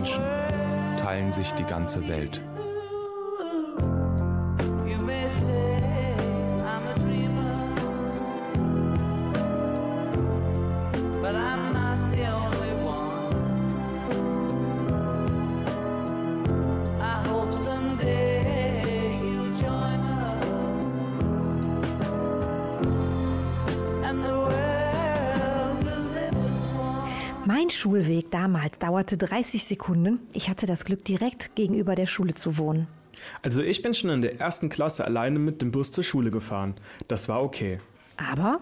Menschen teilen sich die ganze Welt. Dauerte 30 Sekunden. Ich hatte das Glück, direkt gegenüber der Schule zu wohnen. Also ich bin schon in der ersten Klasse alleine mit dem Bus zur Schule gefahren. Das war okay. Aber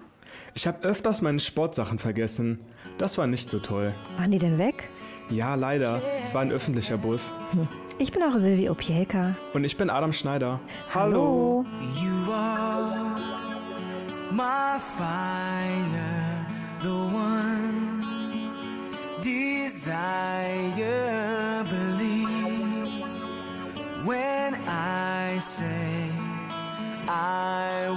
Ich habe öfters meine Sportsachen vergessen. Das war nicht so toll. waren die denn weg? Ja, leider. Es war ein öffentlicher Bus. Ich bin auch Silvi Opielka. Und ich bin Adam Schneider. Hallo. You desire. Believe when I say I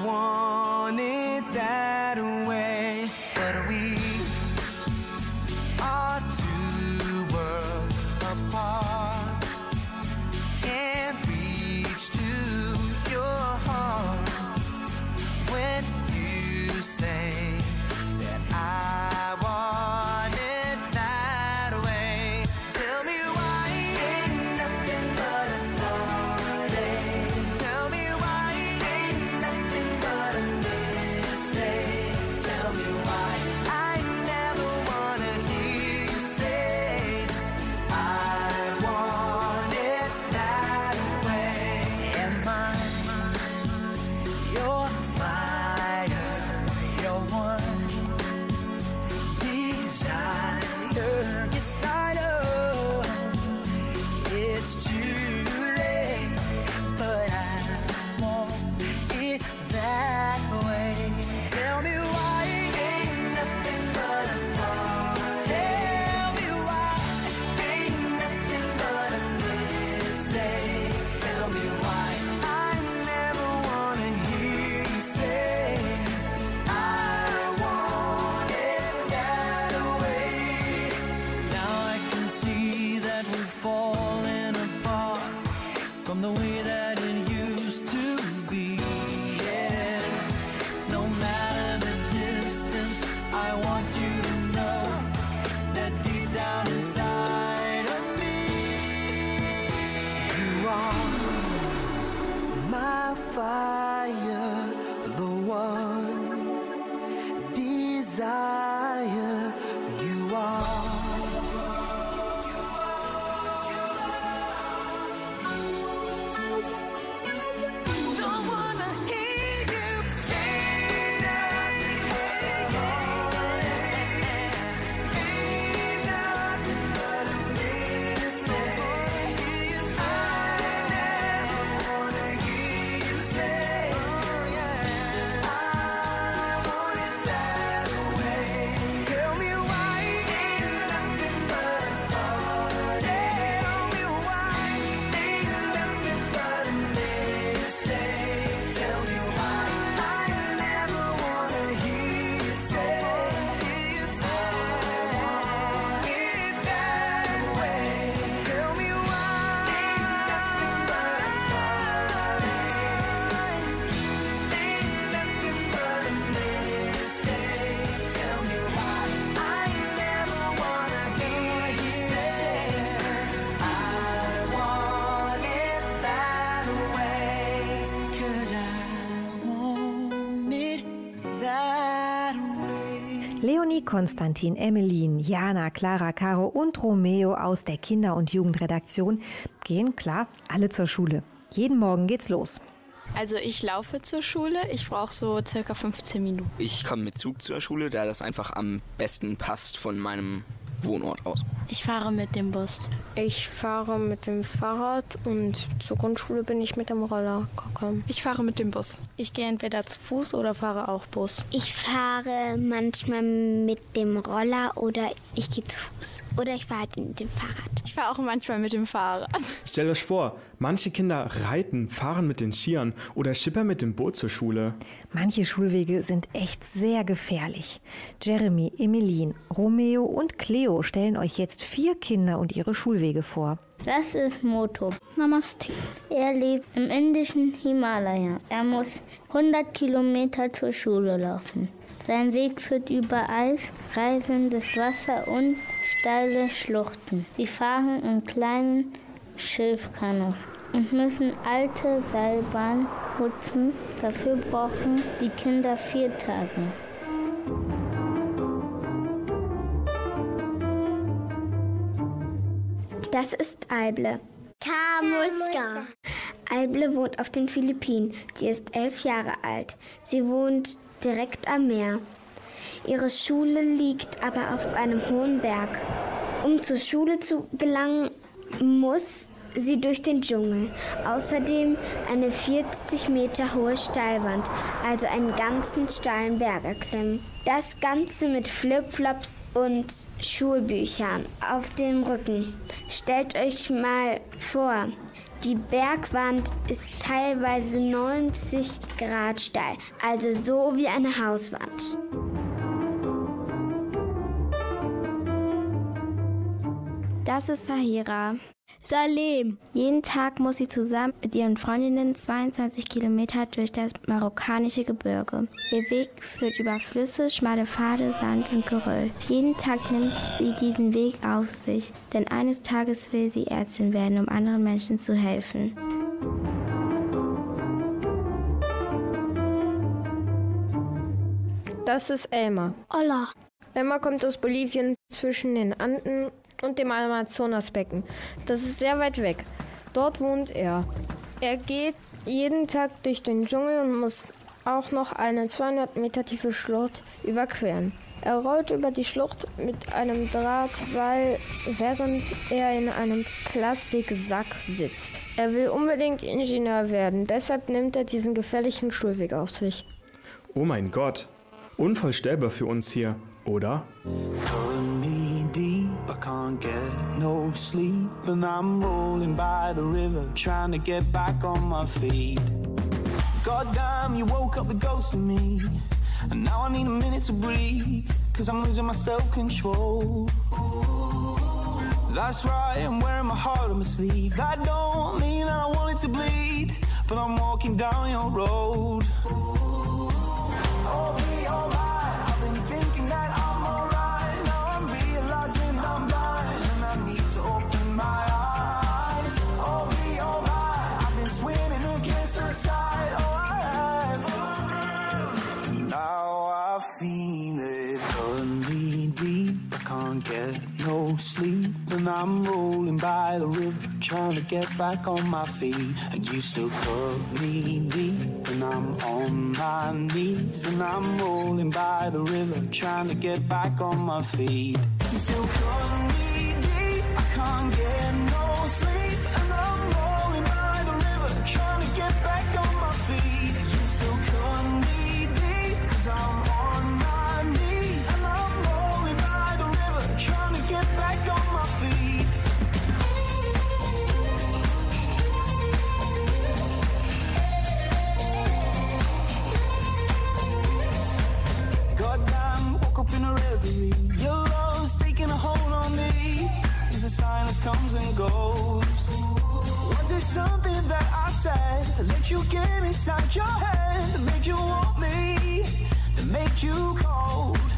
Leonie, Konstantin, Emmeline, Jana, Clara, Caro und Romeo aus der Kinder- und Jugendredaktion gehen klar alle zur Schule. Jeden Morgen geht's los. Also ich laufe zur Schule. Ich brauche so circa 15 Minuten. Ich komme mit Zug zur Schule, da das einfach am besten passt von meinem Wohnort aus. Ich fahre mit dem Bus. Ich fahre mit dem Fahrrad und zur Grundschule bin ich mit dem Roller gekommen. Ich fahre mit dem Bus. Ich gehe entweder zu Fuß oder fahre auch Bus. Ich fahre manchmal mit dem Roller oder ich gehe zu Fuß. Oder ich fahre halt mit dem Fahrrad. Ich fahre auch manchmal mit dem Fahrrad. Stellt euch vor, manche Kinder reiten, fahren mit den Skiern oder schippern mit dem Boot zur Schule. Manche Schulwege sind echt sehr gefährlich. Jeremy, Emeline, Romeo und Cleo stellen euch jetzt vier Kinder und ihre Schulwege vor. Das ist Moto. Namaste. Er lebt im indischen Himalaya. Er muss 100 Kilometer zur Schule laufen. Sein Weg führt über Eis, reißendes Wasser und steile Schluchten. Sie fahren in kleinen Schilfkanus und müssen alte Seilbahnen putzen. Dafür brauchen die Kinder vier Tage. Das ist Alble. Kamuska. Alble wohnt auf den Philippinen. Sie ist elf Jahre alt. Sie wohnt direkt am Meer. Ihre Schule liegt aber auf einem hohen Berg. Um zur Schule zu gelangen, muss sie durch den Dschungel. Außerdem eine 40 Meter hohe Steilwand, also einen ganzen steilen Berg erklimmen. Das Ganze mit Flipflops und Schulbüchern auf dem Rücken. Stellt euch mal vor, die Bergwand ist teilweise 90 Grad steil, also so wie eine Hauswand. Das ist Sahira. Salem. Jeden Tag muss sie zusammen mit ihren Freundinnen 22 Kilometer durch das marokkanische Gebirge. Ihr Weg führt über Flüsse, schmale Pfade, Sand und Geröll. Jeden Tag nimmt sie diesen Weg auf sich, denn eines Tages will sie Ärztin werden, um anderen Menschen zu helfen. Das ist Elmar. Hola. Elmar kommt aus Bolivien zwischen den Anden und dem Amazonasbecken. Das ist sehr weit weg. Dort wohnt er. Er geht jeden Tag durch den Dschungel und muss auch noch eine 200 Meter tiefe Schlucht überqueren. Er rollt über die Schlucht mit einem Drahtseil, während er in einem Plastiksack sitzt. Er will unbedingt Ingenieur werden, deshalb nimmt er diesen gefährlichen Schulweg auf sich. Oh mein Gott. Unvorstellbar für uns hier, oder? I can't get no sleep, and I'm rolling by the river, trying to get back on my feet. Goddamn, you woke up the ghost in me, and now I need a minute to breathe, cause I'm losing my self control. That's right, I'm wearing my heart on my sleeve. That don't mean that I want wanted to bleed, but I'm walking down your road. And I'm rolling by the river, trying to get back on my feet. And you still cut me deep, and I'm on my knees, and I'm rolling by the river, trying to get back on my feet. You still cut me deep, I can't get no sleep, comes and goes. Was it something that I said that you get inside your head? That made you want me? That made you cold?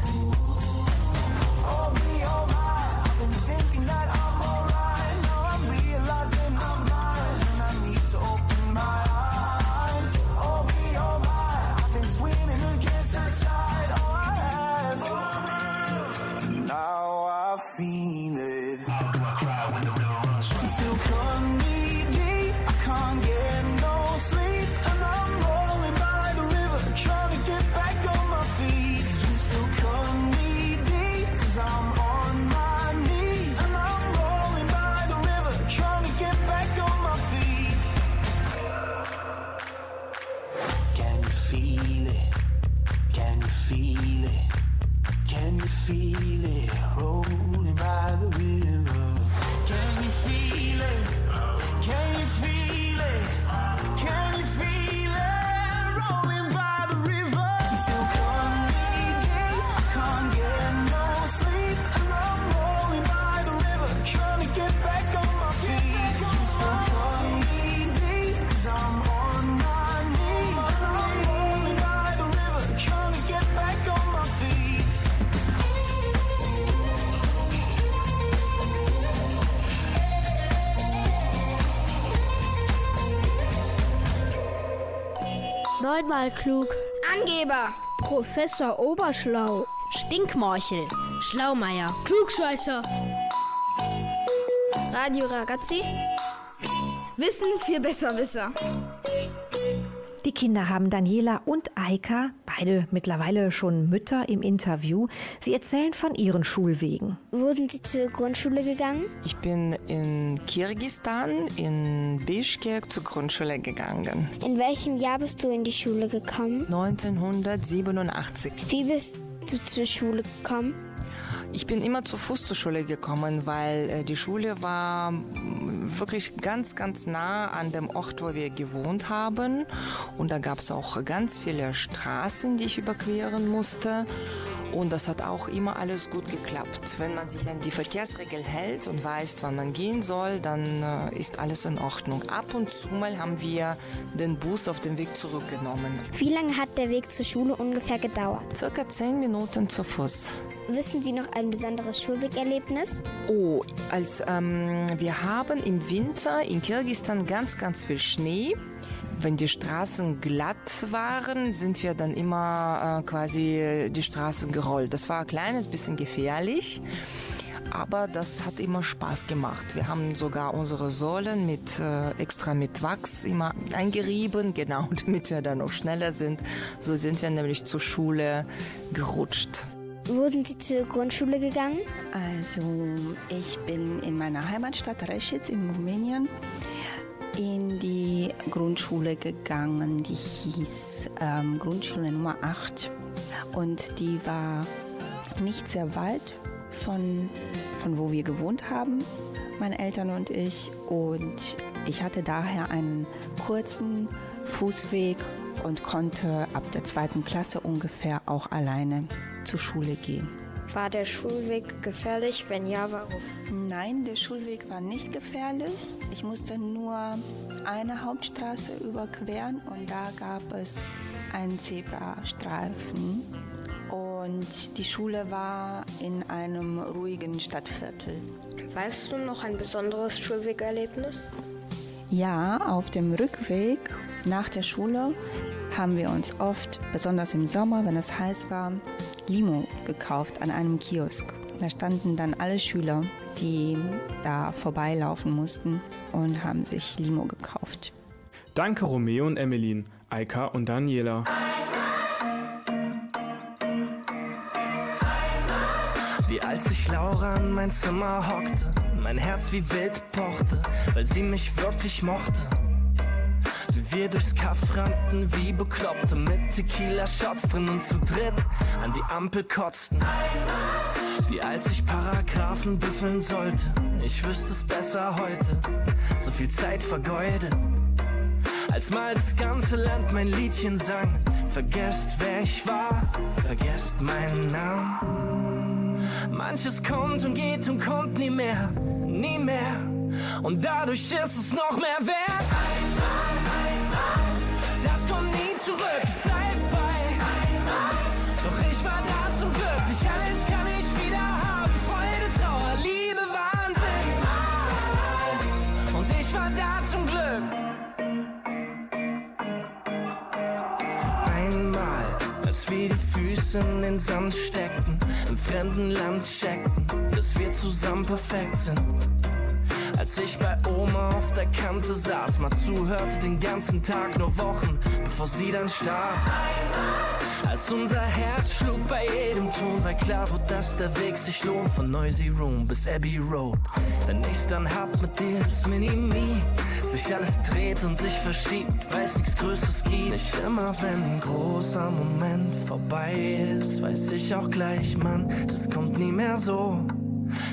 Neunmal klug. Angeber. Professor Oberschlau. Stinkmorchel. Schlaumeier. Klugscheißer. Radio Ragazzi. Wissen für Besserwisser. Die Kinder haben Daniela und Eika, beide mittlerweile schon Mütter, im Interview. Sie erzählen von ihren Schulwegen. Wo sind Sie zur Grundschule gegangen? Ich bin in Kirgistan, in Bischkek zur Grundschule gegangen. In welchem Jahr bist du in die Schule gekommen? 1987. Wie bist du zur Schule gekommen? Ich bin immer zu Fuß zur Schule gekommen, weil äh, die Schule war wirklich ganz, ganz nah an dem Ort, wo wir gewohnt haben. Und da gab es auch ganz viele Straßen, die ich überqueren musste. Und das hat auch immer alles gut geklappt. Wenn man sich an die Verkehrsregel hält und weiß, wann man gehen soll, dann äh, ist alles in Ordnung. Ab und zu mal haben wir den Bus auf den Weg zurückgenommen. Wie lange hat der Weg zur Schule ungefähr gedauert? Circa zehn Minuten zu Fuß. Wissen Sie noch ein besonderes Schulwegerlebnis? Oh, als ähm, wir haben im Winter in Kirgistan ganz, ganz viel Schnee. Wenn die Straßen glatt waren, sind wir dann immer äh, quasi die Straßen gerollt. Das war ein kleines bisschen gefährlich, aber das hat immer Spaß gemacht. Wir haben sogar unsere Sohlen mit äh, extra mit Wachs immer eingerieben, genau, damit wir dann noch schneller sind. So sind wir nämlich zur Schule gerutscht. Wo sind Sie zur Grundschule gegangen? Also, ich bin in meiner Heimatstadt Reschitz in Rumänien in die Grundschule gegangen, die hieß ähm, Grundschule Nummer 8 und die war nicht sehr weit von, von wo wir gewohnt haben, meine Eltern und ich. Und ich hatte daher einen kurzen Fußweg und konnte ab der zweiten Klasse ungefähr auch alleine zur Schule gehen. War der Schulweg gefährlich? Wenn ja, warum? Nein, der Schulweg war nicht gefährlich. Ich musste nur eine Hauptstraße überqueren und da gab es einen Zebrastreifen. Und die Schule war in einem ruhigen Stadtviertel. Weißt du noch ein besonderes Schulwegerlebnis? Ja, auf dem Rückweg nach der Schule haben wir uns oft, besonders im Sommer, wenn es heiß war, Limo gekauft an einem Kiosk. Da standen dann alle Schüler, die da vorbeilaufen mussten und haben sich Limo gekauft. Danke Romeo und Emmeline, Eika und Daniela. Wie als ich Laura in mein Zimmer hockte, mein Herz wie wild pochte, weil sie mich wirklich mochte. Wir durchs Kaff rannten wie Bekloppte mit Tequila-Shots drin und zu dritt an die Ampel kotzten. Wie als ich Paragraphen büffeln sollte, ich wüsste es besser heute, so viel Zeit vergeudet. Als mal das ganze Land mein Liedchen sang, vergesst wer ich war, vergesst meinen Namen. Manches kommt und geht und kommt nie mehr, nie mehr. Und dadurch ist es noch mehr wert. In den Sand steckten, im fremden Land checkten, dass wir zusammen perfekt sind. Als ich bei Oma auf der Kante saß, mal zuhörte den ganzen Tag, nur Wochen, bevor sie dann starb. Als unser Herz schlug bei jedem Ton, weil klar wurde, dass der Weg sich lohnt, von Noisy Room bis Abbey Road. Wenn ich's dann hab mit dir, das Mini-Me, sich alles dreht und sich verschiebt, weiß nichts Größeres gibt. Nicht immer, wenn ein großer Moment vorbei ist, weiß ich auch gleich, Mann, das kommt nie mehr so.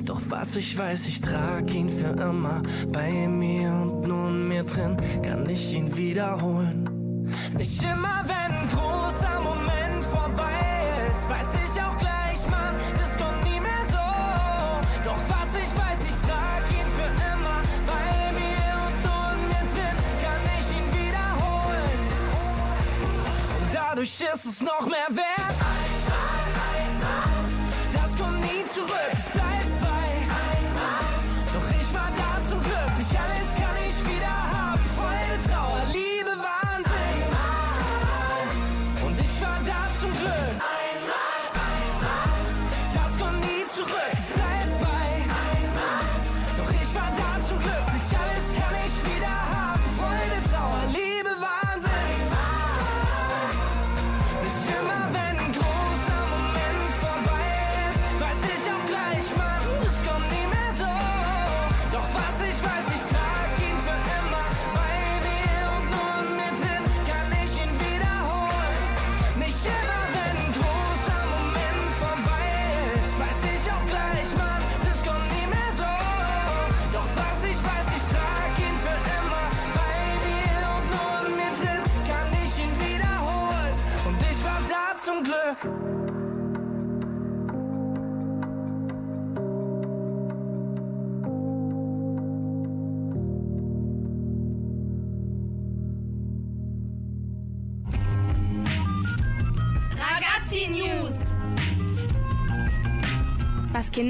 Doch was ich weiß, ich trag ihn für immer bei mir und nur in mir drin kann ich ihn wiederholen. Nicht immer, wenn ein großer dadurch ist es noch mehr wert.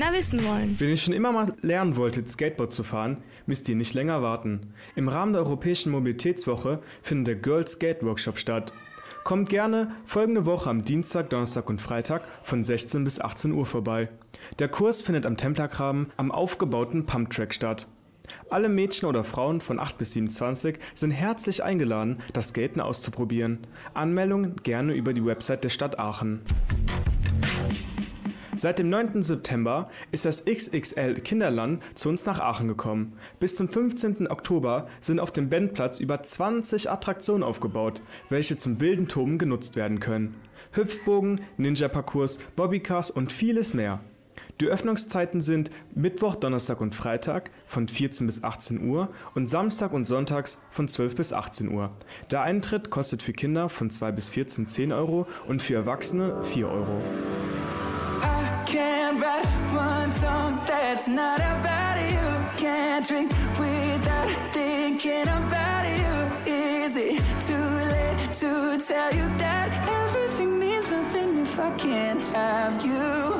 Kinder wissen wollen. Wenn ihr schon immer mal lernen wolltet, Skateboard zu fahren, müsst ihr nicht länger warten. Im Rahmen der Europäischen Mobilitätswoche findet der Girl Skate Workshop statt. Kommt gerne folgende Woche am Dienstag, Donnerstag und Freitag von 16 bis 18 Uhr vorbei. Der Kurs findet am Templergraben am aufgebauten Pumptrack statt. Alle Mädchen oder Frauen von 8 bis 27 sind herzlich eingeladen, das Skaten auszuprobieren. Anmeldungen gerne über die Website der Stadt Aachen. Seit dem 9. September ist das XXL Kinderland zu uns nach Aachen gekommen. Bis zum 15. Oktober sind auf dem Bandplatz über 20 Attraktionen aufgebaut, welche zum wilden Toben genutzt werden können. Hüpfbogen, Ninja-Parcours, Bobbycars und vieles mehr. Die Öffnungszeiten sind Mittwoch, Donnerstag und Freitag von 14 bis 18 Uhr und Samstag und Sonntags von 12 bis 18 Uhr. Der Eintritt kostet für Kinder von 2 bis 14 10 Euro und für Erwachsene 4 Euro. Can't write one song that's not about you. Can't drink without thinking about you. Is it too late to tell you that everything means nothing if I can't have you?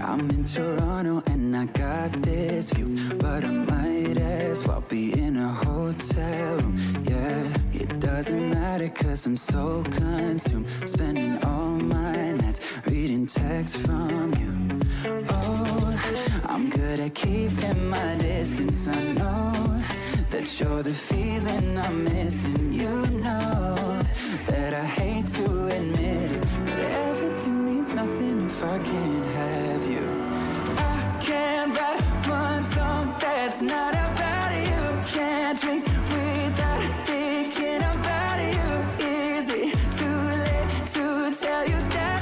I'm in Toronto and I got this view, but I might as well be in a hotel room. Yeah, it doesn't matter cause I'm so consumed, spending all my nights reading texts from you. Oh, I'm good at keeping my distance. I know that you're the feeling I'm missing. You know that I hate to admit it, but everything means nothing if I can't have you. I can't write one song that's not about you. Can't drink thinking about you. Is it too late to tell you that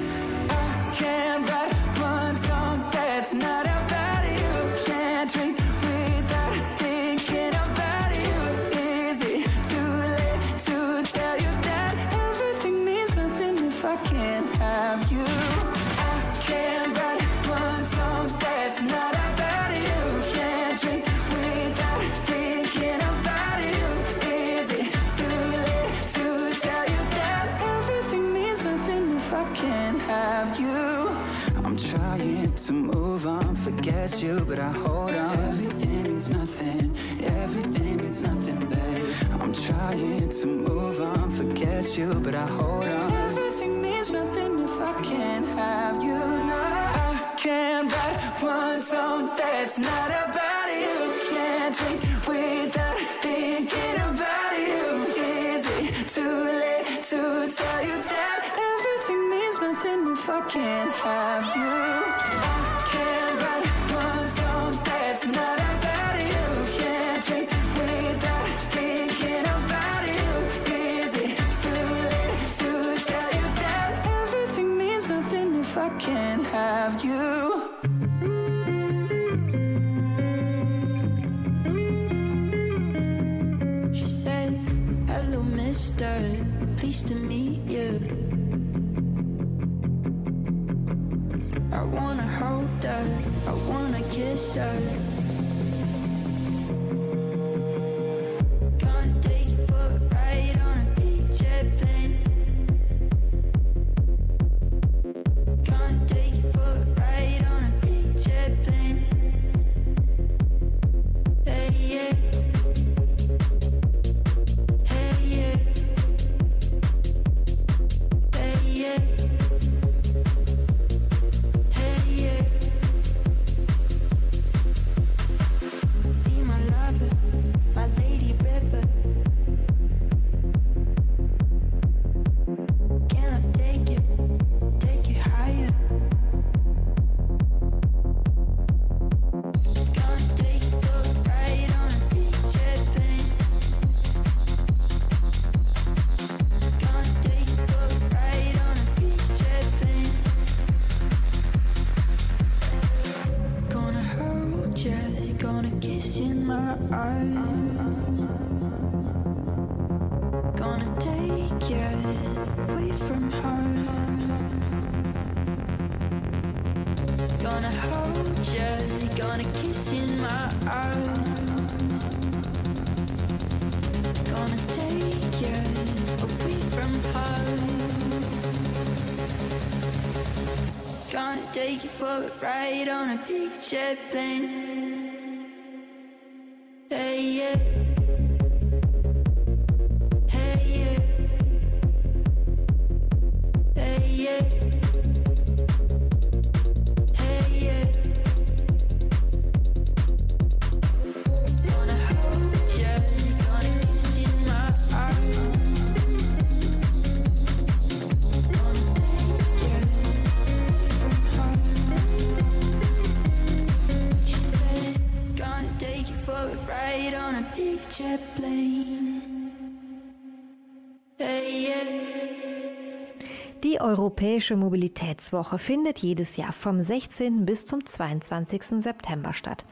Can't write one song that's not about to move on, forget you, but I hold on. Everything means nothing, everything means nothing, babe. I'm trying to move on, forget you, but I hold on. Everything means nothing if I can't have you. No, I can't write one song that's not about you. Can't drink without thinking about you. Is it too late to tell you that everything means nothing if I can't have you? Have you? Gonna hold ya, gonna kiss you in my arms. Gonna take you away from her. Gonna take you for a ride on a big jet plane. Europäische Mobilitätswoche findet jedes Jahr vom 16. bis zum 22. September statt.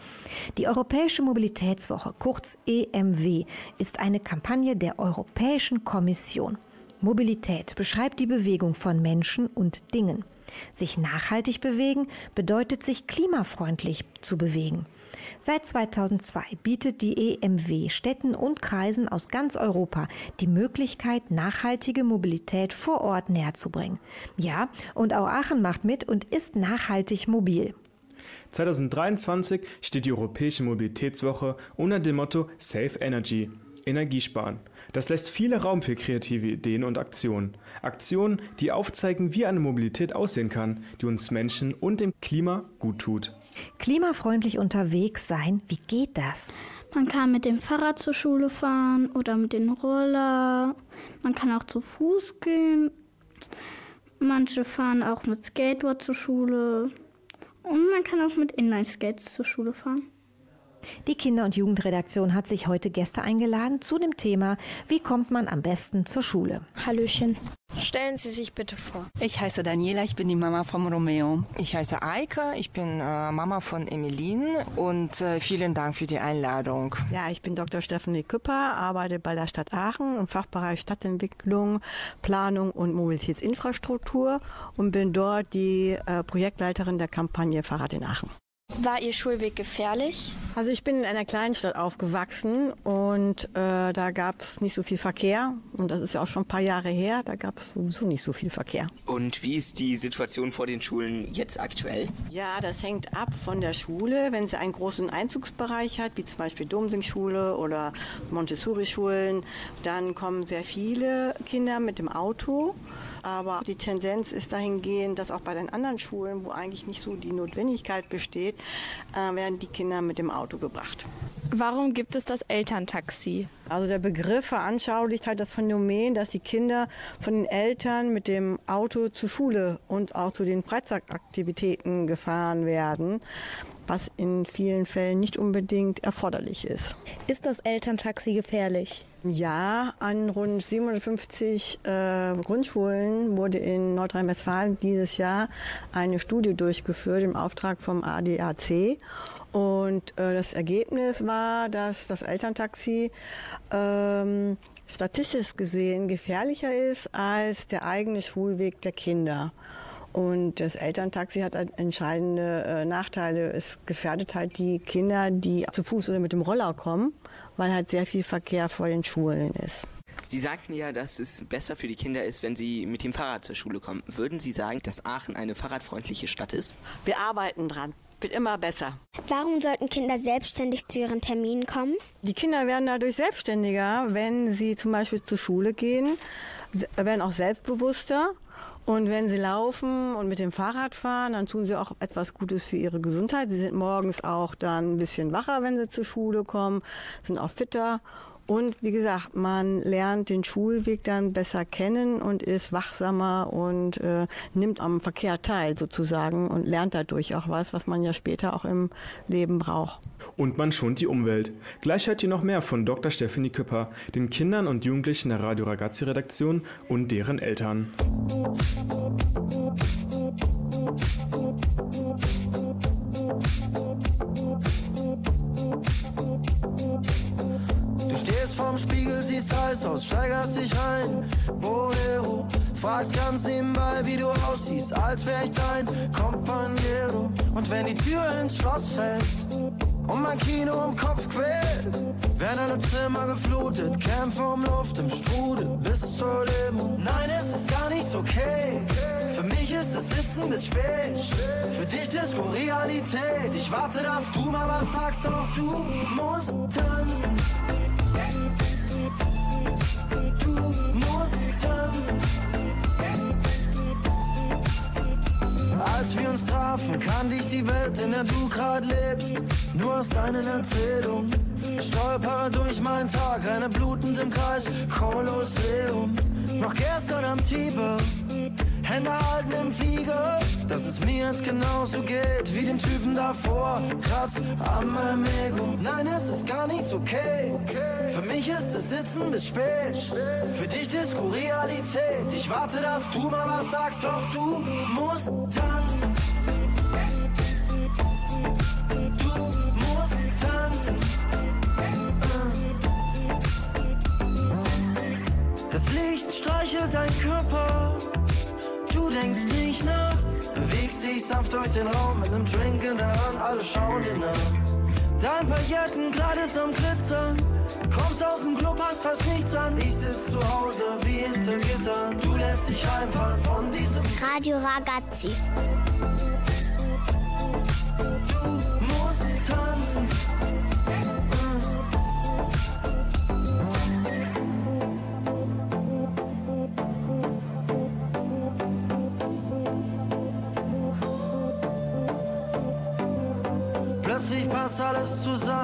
Die Europäische Mobilitätswoche, kurz EMW, ist eine Kampagne der Europäischen Kommission. Mobilität beschreibt die Bewegung von Menschen und Dingen. Sich nachhaltig bewegen bedeutet sich klimafreundlich zu bewegen. Seit 2002 bietet die EMW Städten und Kreisen aus ganz Europa die Möglichkeit, nachhaltige Mobilität vor Ort näherzubringen. Ja, und auch Aachen macht mit und ist nachhaltig mobil. 2023 steht die Europäische Mobilitätswoche unter dem Motto Save Energy. Energiesparen. Das lässt viele Raum für kreative Ideen und Aktionen. Aktionen, die aufzeigen, wie eine Mobilität aussehen kann, die uns Menschen und dem Klima gut tut. Klimafreundlich unterwegs sein, wie geht das? Man kann mit dem Fahrrad zur Schule fahren oder mit dem Roller. Man kann auch zu Fuß gehen. Manche fahren auch mit Skateboard zur Schule. Und man kann auch mit Inline-Skates zur Schule fahren. Die Kinder- und Jugendredaktion hat sich heute Gäste eingeladen zu dem Thema, wie kommt man am besten zur Schule. Hallöchen. Stellen Sie sich bitte vor. Ich heiße Daniela, ich bin die Mama vom Romeo. Ich heiße Eike, ich bin äh, Mama von Emeline und äh, vielen Dank für die Einladung. Ja, ich bin Dr. Stephanie Küpper, arbeite bei der Stadt Aachen im Fachbereich Stadtentwicklung, Planung und Mobilitätsinfrastruktur und bin dort die äh, Projektleiterin der Kampagne Fahrrad in Aachen. War Ihr Schulweg gefährlich? Also ich bin in einer Kleinstadt aufgewachsen und äh, da gab es nicht so viel Verkehr. Und das ist ja auch schon ein paar Jahre her, da gab es sowieso nicht so viel Verkehr. Und wie ist die Situation vor den Schulen jetzt aktuell? Ja, das hängt ab von der Schule. Wenn sie einen großen Einzugsbereich hat, wie zum Beispiel Domsing-Schule oder Montessori-Schulen, dann kommen sehr viele Kinder mit dem Auto. Aber die Tendenz ist dahingehend, dass auch bei den anderen Schulen, wo eigentlich nicht so die Notwendigkeit besteht, äh, werden die Kinder mit dem Auto gebracht. Warum gibt es das Elterntaxi? Also der Begriff veranschaulicht halt das Phänomen, dass die Kinder von den Eltern mit dem Auto zur Schule und auch zu den Freizeitaktivitäten gefahren werden, was in vielen Fällen nicht unbedingt erforderlich ist. Ist das Elterntaxi gefährlich? Ja, an rund 750 äh, Grundschulen wurde in Nordrhein-Westfalen dieses Jahr eine Studie durchgeführt im Auftrag vom ADAC. Und äh, das Ergebnis war, dass das Elterntaxi ähm, statistisch gesehen gefährlicher ist als der eigene Schulweg der Kinder. Und das Elterntaxi hat halt entscheidende äh, Nachteile. Es gefährdet halt die Kinder, die zu Fuß oder mit dem Roller kommen, weil halt sehr viel Verkehr vor den Schulen ist. Sie sagten ja, dass es besser für die Kinder ist, wenn sie mit dem Fahrrad zur Schule kommen. Würden Sie sagen, dass Aachen eine fahrradfreundliche Stadt ist? Wir arbeiten dran. Wird immer besser. Warum sollten Kinder selbstständig zu ihren Terminen kommen? Die Kinder werden dadurch selbstständiger, wenn sie zum Beispiel zur Schule gehen, werden auch selbstbewusster. Und wenn sie laufen und mit dem Fahrrad fahren, dann tun sie auch etwas Gutes für ihre Gesundheit. Sie sind morgens auch dann ein bisschen wacher, wenn sie zur Schule kommen, sind auch fitter. Und wie gesagt, man lernt den Schulweg dann besser kennen und ist wachsamer und äh, nimmt am Verkehr teil sozusagen und lernt dadurch auch was, was man ja später auch im Leben braucht. Und man schont die Umwelt. Gleich hört ihr noch mehr von Dr. Stephanie Küpper, den Kindern und Jugendlichen der Radio Ragazzi Redaktion und deren Eltern. Du vorm Spiegel, siehst heiß aus, steigerst dich ein. Bolero, fragst ganz nebenbei, wie du aussiehst, als wär ich dein Companiero. Und wenn die Tür ins Schloss fällt und mein Kino im Kopf quält, werden alle Zimmer geflutet, Kämpfe um Luft im Strudel bis zur Demo. Nein, es ist gar nichts okay. Für mich ist es Sitzen bis spät. Für dich Disco-Realität. Ich warte, dass du mal was sagst, doch du musst tanzen. Du musst tanzen. Als wir uns trafen, kannte ich die Welt, in der du grad lebst. Nur aus deinen Erzählungen. Stolpere durch meinen Tag, renne blutend im Kreis, Kolosseum. Noch gestern am Tiber, Hände halten im Flieger. Dass es mir jetzt genauso geht wie dem Typen davor. Kratz an meinem Ego. Nein, es ist gar nichts okay. Für mich ist es Sitzen bis spät. Für dich Disco-Realität. Ich warte, dass du mal was sagst, doch du musst tanzen. Du musst tanzen. Das Licht streichelt dein Körper. Du denkst nicht nach. Bewegst dich sanft durch den Raum mit einem Drink in der Hand. Alle schauen dir nach. Dein Paillettenkleid ist am Glitzern. Kommst aus dem Club, hast fast nichts an. Ich sitz zu Hause wie hinter Gittern. Du lässt dich reinfallen von diesem Radio Ragazzi.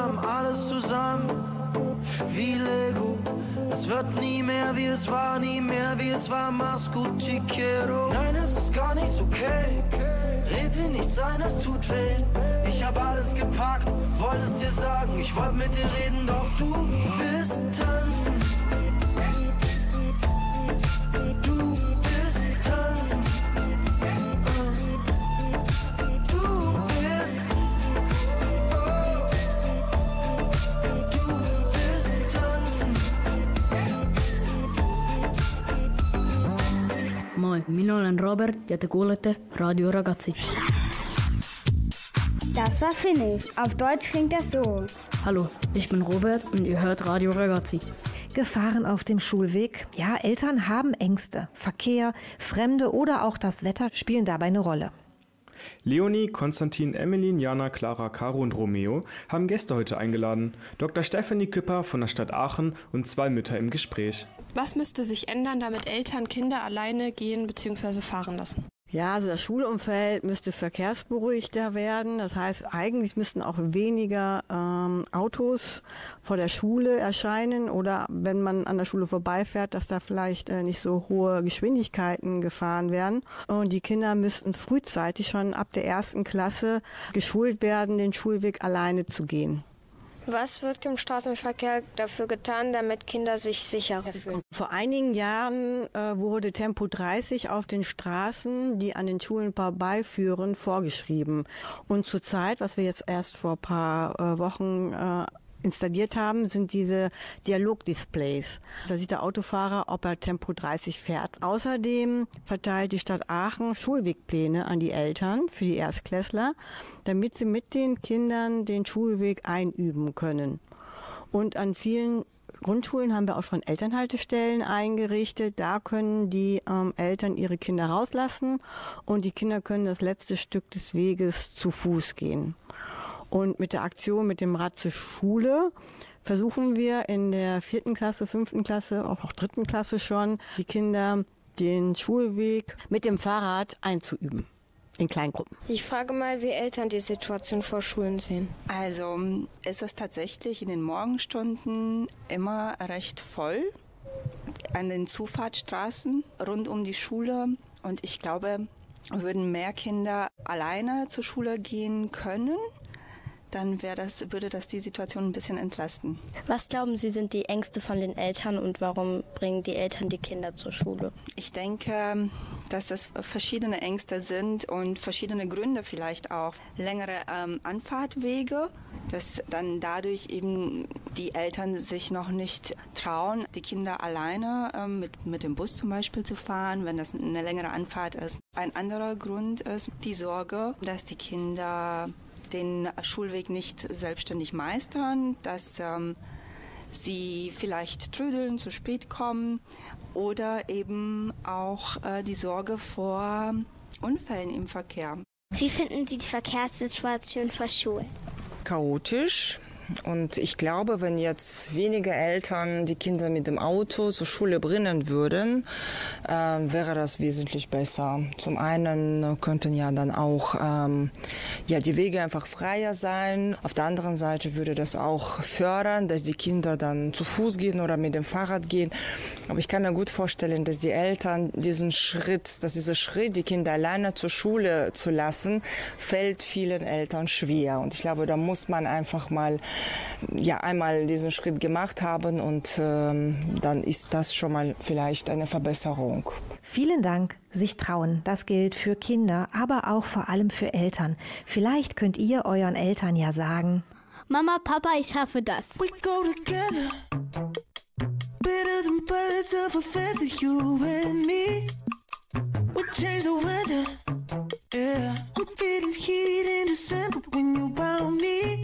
Zusammen, alles zusammen. Wie Lego. Es wird nie mehr wie es war, nie mehr wie es war. Mas gut, te quiero. Nein, es ist gar nichts okay. Red dir nichts ein, es tut weh. Ich hab alles gepackt, wollte es dir sagen. Ich wollte mit dir reden, doch du bist tanzen. Ja te kuulette Radio Ragazzi. Das war Finnisch. Auf Deutsch klingt das so. Hallo, ich bin Robert und ihr hört Radio Ragazzi. Gefahren auf dem Schulweg. Ja, Eltern haben Ängste. Verkehr, Fremde oder auch das Wetter spielen dabei eine Rolle. Leonie, Konstantin, Emmeline, Jana, Clara, Caro und Romeo haben Gäste heute eingeladen. Dr. Stephanie Küpper von der Stadt Aachen und zwei Mütter im Gespräch. Was müsste sich ändern, damit Eltern Kinder alleine gehen bzw. fahren lassen? Ja, also das Schulumfeld müsste verkehrsberuhigter werden. Das heißt, eigentlich müssten auch weniger ähm, Autos vor der Schule erscheinen oder wenn man an der Schule vorbeifährt, dass da vielleicht äh, nicht so hohe Geschwindigkeiten gefahren werden. Und die Kinder müssten frühzeitig schon ab der ersten Klasse geschult werden, den Schulweg alleine zu gehen. Was wird im Straßenverkehr dafür getan, damit Kinder sich sicherer fühlen? Vor einigen Jahren äh, wurde Tempo 30 auf den Straßen, die an den Schulen vorbeiführen, vorgeschrieben. Und zurzeit, was wir jetzt erst vor ein paar äh, Wochen äh, installiert haben, sind diese Dialogdisplays. Da sieht der Autofahrer, ob er Tempo 30 fährt. Außerdem verteilt die Stadt Aachen Schulwegpläne an die Eltern für die Erstklässler, damit sie mit den Kindern den Schulweg einüben können. Und an vielen Grundschulen haben wir auch schon Elternhaltestellen eingerichtet. Da können die ähm, Eltern ihre Kinder rauslassen und die Kinder können das letzte Stück des Weges zu Fuß gehen. Und mit der Aktion mit dem Rad zur Schule versuchen wir in der vierten Klasse, fünften Klasse, auch noch dritten Klasse schon, die Kinder den Schulweg mit dem Fahrrad einzuüben. In Kleingruppen. Ich frage mal, wie Eltern die Situation vor Schulen sehen. Also ist es tatsächlich in den Morgenstunden immer recht voll an den Zufahrtsstraßen rund um die Schule. Und ich glaube, würden mehr Kinder alleine zur Schule gehen können, dann wäre das, würde das die Situation ein bisschen entlasten. Was glauben Sie sind die Ängste von den Eltern und warum bringen die Eltern die Kinder zur Schule? Ich denke, dass das verschiedene Ängste sind und verschiedene Gründe vielleicht auch. Längere ähm, Anfahrtwege, dass dann dadurch eben die Eltern sich noch nicht trauen, die Kinder alleine ähm, mit, mit dem Bus zum Beispiel zu fahren, wenn das eine längere Anfahrt ist. Ein anderer Grund ist die Sorge, dass die Kinder den Schulweg nicht selbstständig meistern, dass ähm, sie vielleicht trödeln, zu spät kommen oder eben auch äh, die Sorge vor Unfällen im Verkehr. Wie finden Sie die Verkehrssituation vor Schulen? Chaotisch, Und ich glaube, wenn jetzt weniger Eltern die Kinder mit dem Auto zur Schule bringen würden, äh, wäre das wesentlich besser. Zum einen könnten ja dann auch ähm, ja, die Wege einfach freier sein. Auf der anderen Seite würde das auch fördern, dass die Kinder dann zu Fuß gehen oder mit dem Fahrrad gehen. Aber ich kann mir gut vorstellen, dass die Eltern diesen Schritt, dass dieser Schritt, die Kinder alleine zur Schule zu lassen, fällt vielen Eltern schwer. Und ich glaube, da muss man einfach mal ja einmal diesen Schritt gemacht haben und ähm, dann ist das schon mal vielleicht eine Verbesserung. Vielen Dank. Sich trauen, das gilt für Kinder, aber auch vor allem für Eltern. Vielleicht könnt ihr euren Eltern ja sagen, Mama, Papa, ich schaffe das. We go together. Better than birds of a feather, you and me. We change the weather. Yeah. I'm feeling heat in December when you round me.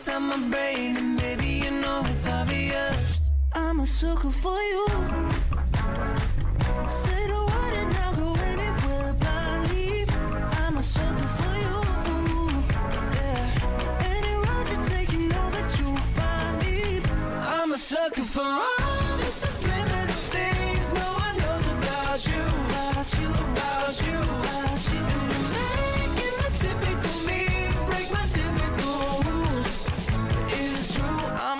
inside my brain, and baby you know it's obvious. I'm a sucker for you. Say the word and I'll go anywhere blindly. I'm a sucker for you. Yeah. Any road you take, you know that you'll find me. I'm a sucker for all the subliminal things no one knows about you. About you, about you, about you.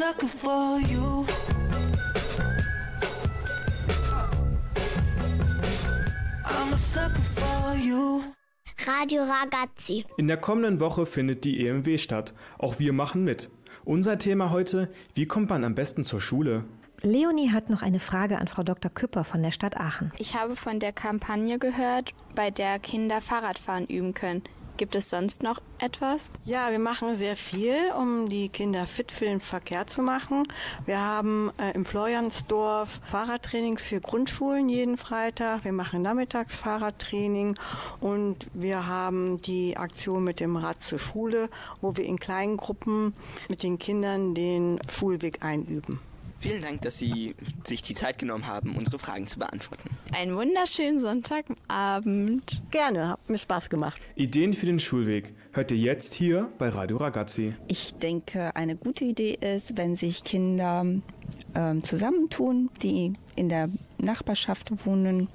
Sucker for you. I'm a sucker for you. Radio Ragazzi. In der kommenden Woche findet die EMW statt. Auch wir machen mit. Unser Thema heute, wie kommt man am besten zur Schule? Leonie hat noch eine Frage an Frau Dr. Küpper von der Stadt Aachen. Ich habe von der Kampagne gehört, bei der Kinder Fahrradfahren üben können. Gibt es sonst noch etwas? Ja, wir machen sehr viel, um die Kinder fit für den Verkehr zu machen. Wir haben äh, im Floriansdorf Fahrradtrainings für Grundschulen jeden Freitag. Wir machen nachmittags Fahrradtraining und wir haben die Aktion mit dem Rad zur Schule, wo wir in kleinen Gruppen mit den Kindern den Schulweg einüben. Vielen Dank, dass Sie sich die Zeit genommen haben, unsere Fragen zu beantworten. Einen wunderschönen Sonntagabend. Gerne, hat mir Spaß gemacht. Ideen für den Schulweg hört ihr jetzt hier bei Radio Ragazzi. Ich denke, eine gute Idee ist, wenn sich Kinder ähm, zusammentun, die in der Nachbarschaft wohnen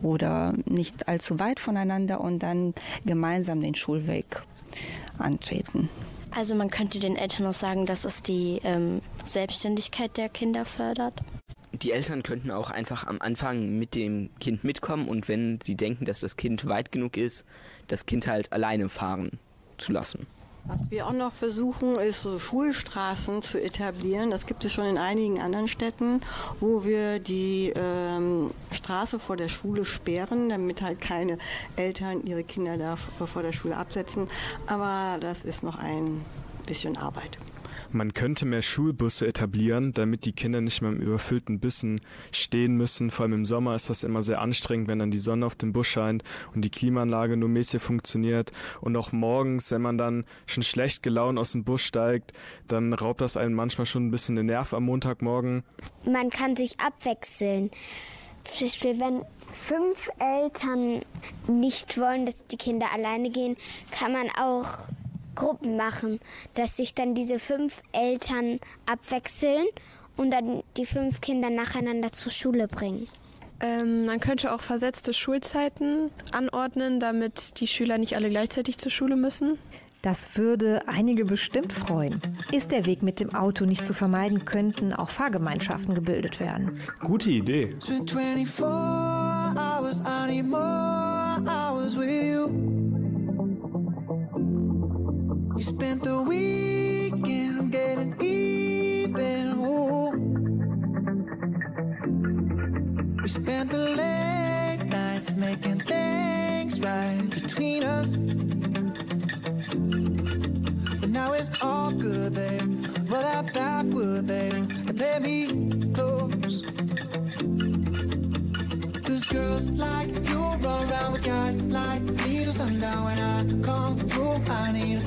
oder nicht allzu weit voneinander und dann gemeinsam den Schulweg antreten. Also man könnte den Eltern auch sagen, dass es die ähm, Selbstständigkeit der Kinder fördert. Die Eltern könnten auch einfach am Anfang mit dem Kind mitkommen und wenn sie denken, dass das Kind weit genug ist, das Kind halt alleine fahren zu lassen. Was wir auch noch versuchen, ist so Schulstraßen zu etablieren. Das gibt es schon in einigen anderen Städten, wo wir die ähm, Straße vor der Schule sperren, damit halt keine Eltern ihre Kinder da vor der Schule absetzen. Aber das ist noch ein bisschen Arbeit. Man könnte mehr Schulbusse etablieren, damit die Kinder nicht mehr im überfüllten Bussen stehen müssen. Vor allem im Sommer ist das immer sehr anstrengend, wenn dann die Sonne auf den Bus scheint und die Klimaanlage nur mäßig funktioniert. Und auch morgens, wenn man dann schon schlecht gelaunt aus dem Bus steigt, dann raubt das einen manchmal schon ein bisschen den Nerv am Montagmorgen. Man kann sich abwechseln. Zum Beispiel, wenn fünf Eltern nicht wollen, dass die Kinder alleine gehen, kann man auch Gruppen machen, dass sich dann diese fünf Eltern abwechseln und dann die fünf Kinder nacheinander zur Schule bringen. Ähm, man könnte auch versetzte Schulzeiten anordnen, damit die Schüler nicht alle gleichzeitig zur Schule müssen. Das würde einige bestimmt freuen. Ist der Weg mit dem Auto nicht zu vermeiden, könnten auch Fahrgemeinschaften gebildet werden. Gute Idee. It's been 24 hours, I need more hours with you. Spent the weekend getting even. Ooh. We spent the late nights making things right between us. But now it's all good, babe. Roll that backward, babe, and let me close. Cause girls like you run around with guys like me till sundown when I come through. I need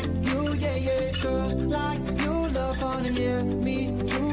like you, yeah, yeah. Girls like you love fun and yeah, me do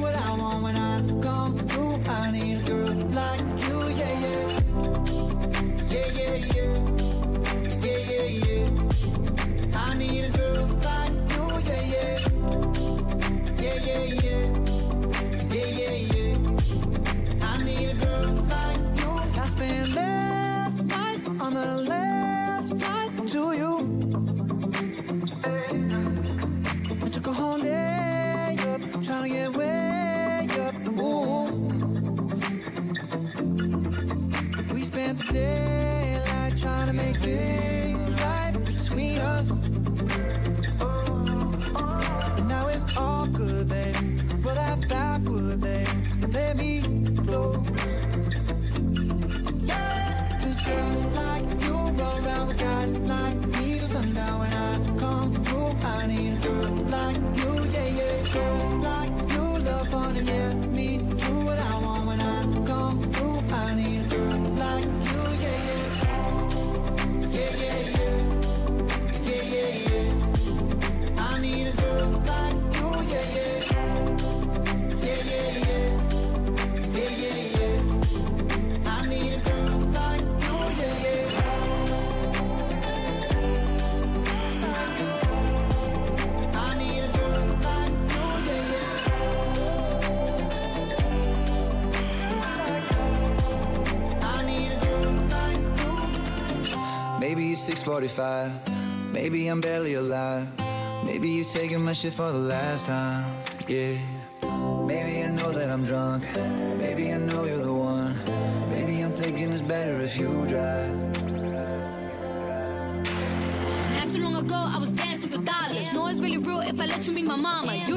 backward, babe, and let me 645. Maybe I'm barely alive. Maybe you taking my shit for the last time. Yeah. Maybe I know that I'm drunk. Maybe I know you're the one. Maybe I'm thinking it's better if you drive. Not too long ago, I was dancing for dollars. No, it's really real if I let you meet my mama. You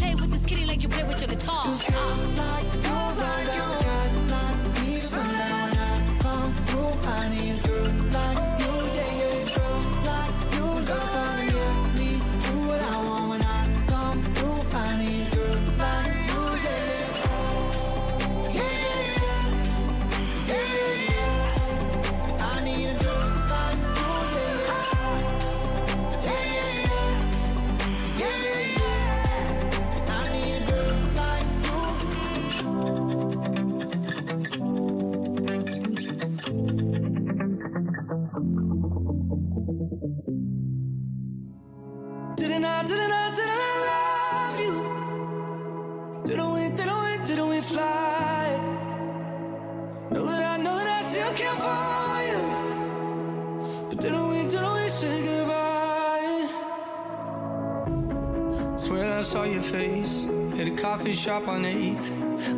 on 8th.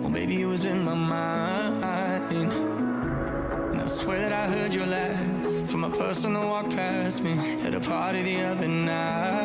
Well, maybe it was in my mind. And I swear that I heard your laugh from a person that walked past me at a party the other night.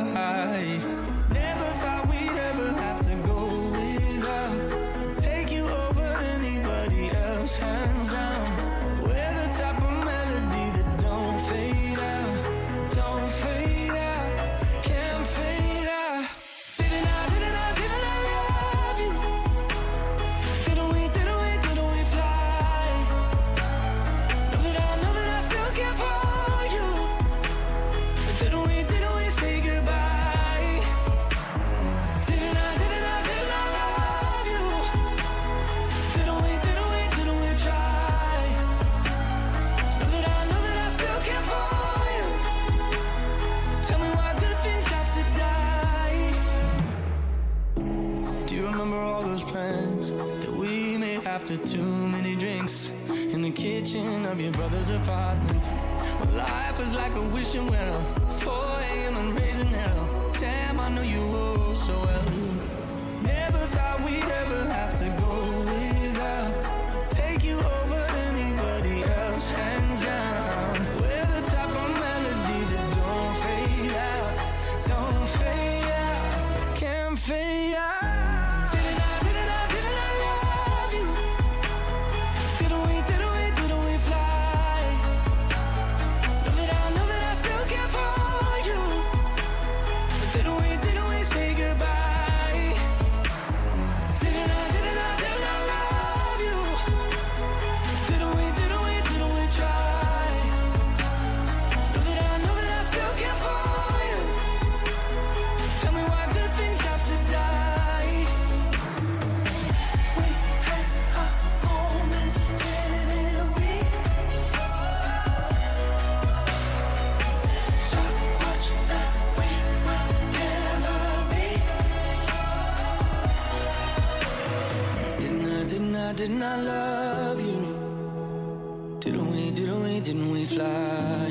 Didn't I, love you? Didn't we, didn't we, didn't we fly?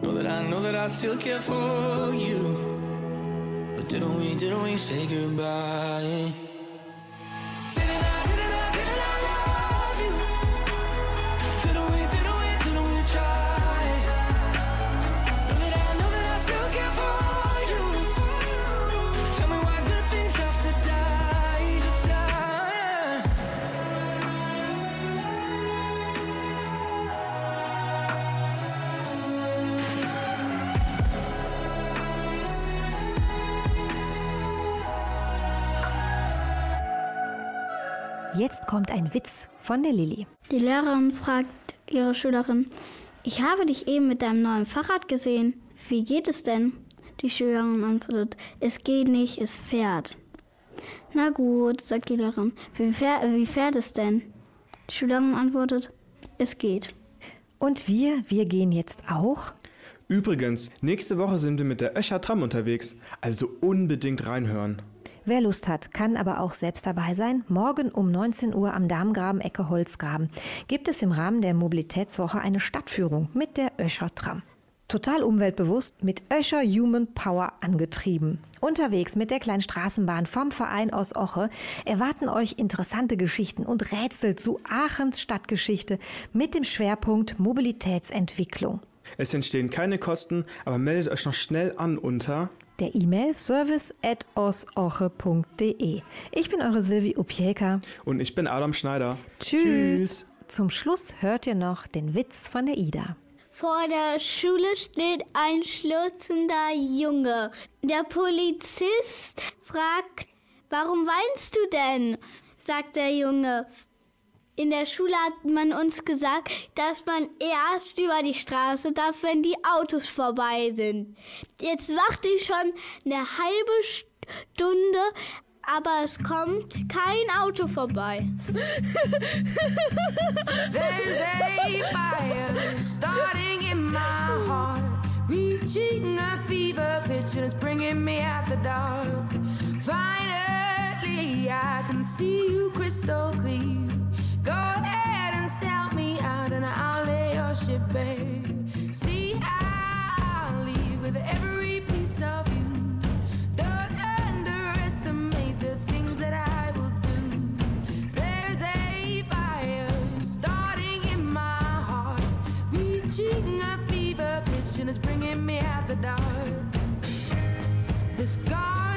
Know that I know that I still care for you. But didn't we, didn't we say goodbye? Jetzt kommt ein Witz von der Lilly. Die Lehrerin fragt ihre Schülerin, ich habe dich eben mit deinem neuen Fahrrad gesehen. Wie geht es denn? Die Schülerin antwortet, es geht nicht, es fährt. Na gut, sagt die Lehrerin, wie, fähr, wie fährt es denn? Die Schülerin antwortet, es geht. Und wir, wir gehen jetzt auch? Übrigens, nächste Woche sind wir mit der Öscher Tram unterwegs, also unbedingt reinhören. Wer Lust hat, kann aber auch selbst dabei sein. Morgen um 19 Uhr am Darmgraben Ecke Holzgraben gibt es im Rahmen der Mobilitätswoche eine Stadtführung mit der Öscher Tram. Total umweltbewusst mit Öscher Human Power angetrieben. Unterwegs mit der kleinen Straßenbahn vom Verein aus Oche erwarten euch interessante Geschichten und Rätsel zu Aachens Stadtgeschichte mit dem Schwerpunkt Mobilitätsentwicklung. Es entstehen keine Kosten, aber meldet euch noch schnell an unter Der E-Mail service at osoche.de. Ich bin eure Silvi Upieka. und ich bin Adam Schneider. Tschüss. Zum Schluss hört ihr noch den Witz von der Ida. Vor der Schule steht ein schlutzender Junge. Der Polizist fragt, warum weinst du denn? sagt der Junge. In der Schule hat man uns gesagt, dass man erst über die Straße darf, wenn die Autos vorbei sind. Jetzt warte ich schon eine halbe Stunde, aber es kommt kein Auto vorbei. There's a fire starting in my heart, reaching a fever pitch and it's bringing me out the dark. Finally, I can see you crystal clear. Go ahead and sell me out, and I'll lay your ship bare. See, how I'll leave with every piece of you. Don't underestimate the things that I will do. There's a fire starting in my heart, reaching a fever pitch, and it's bringing me out the dark. The sky.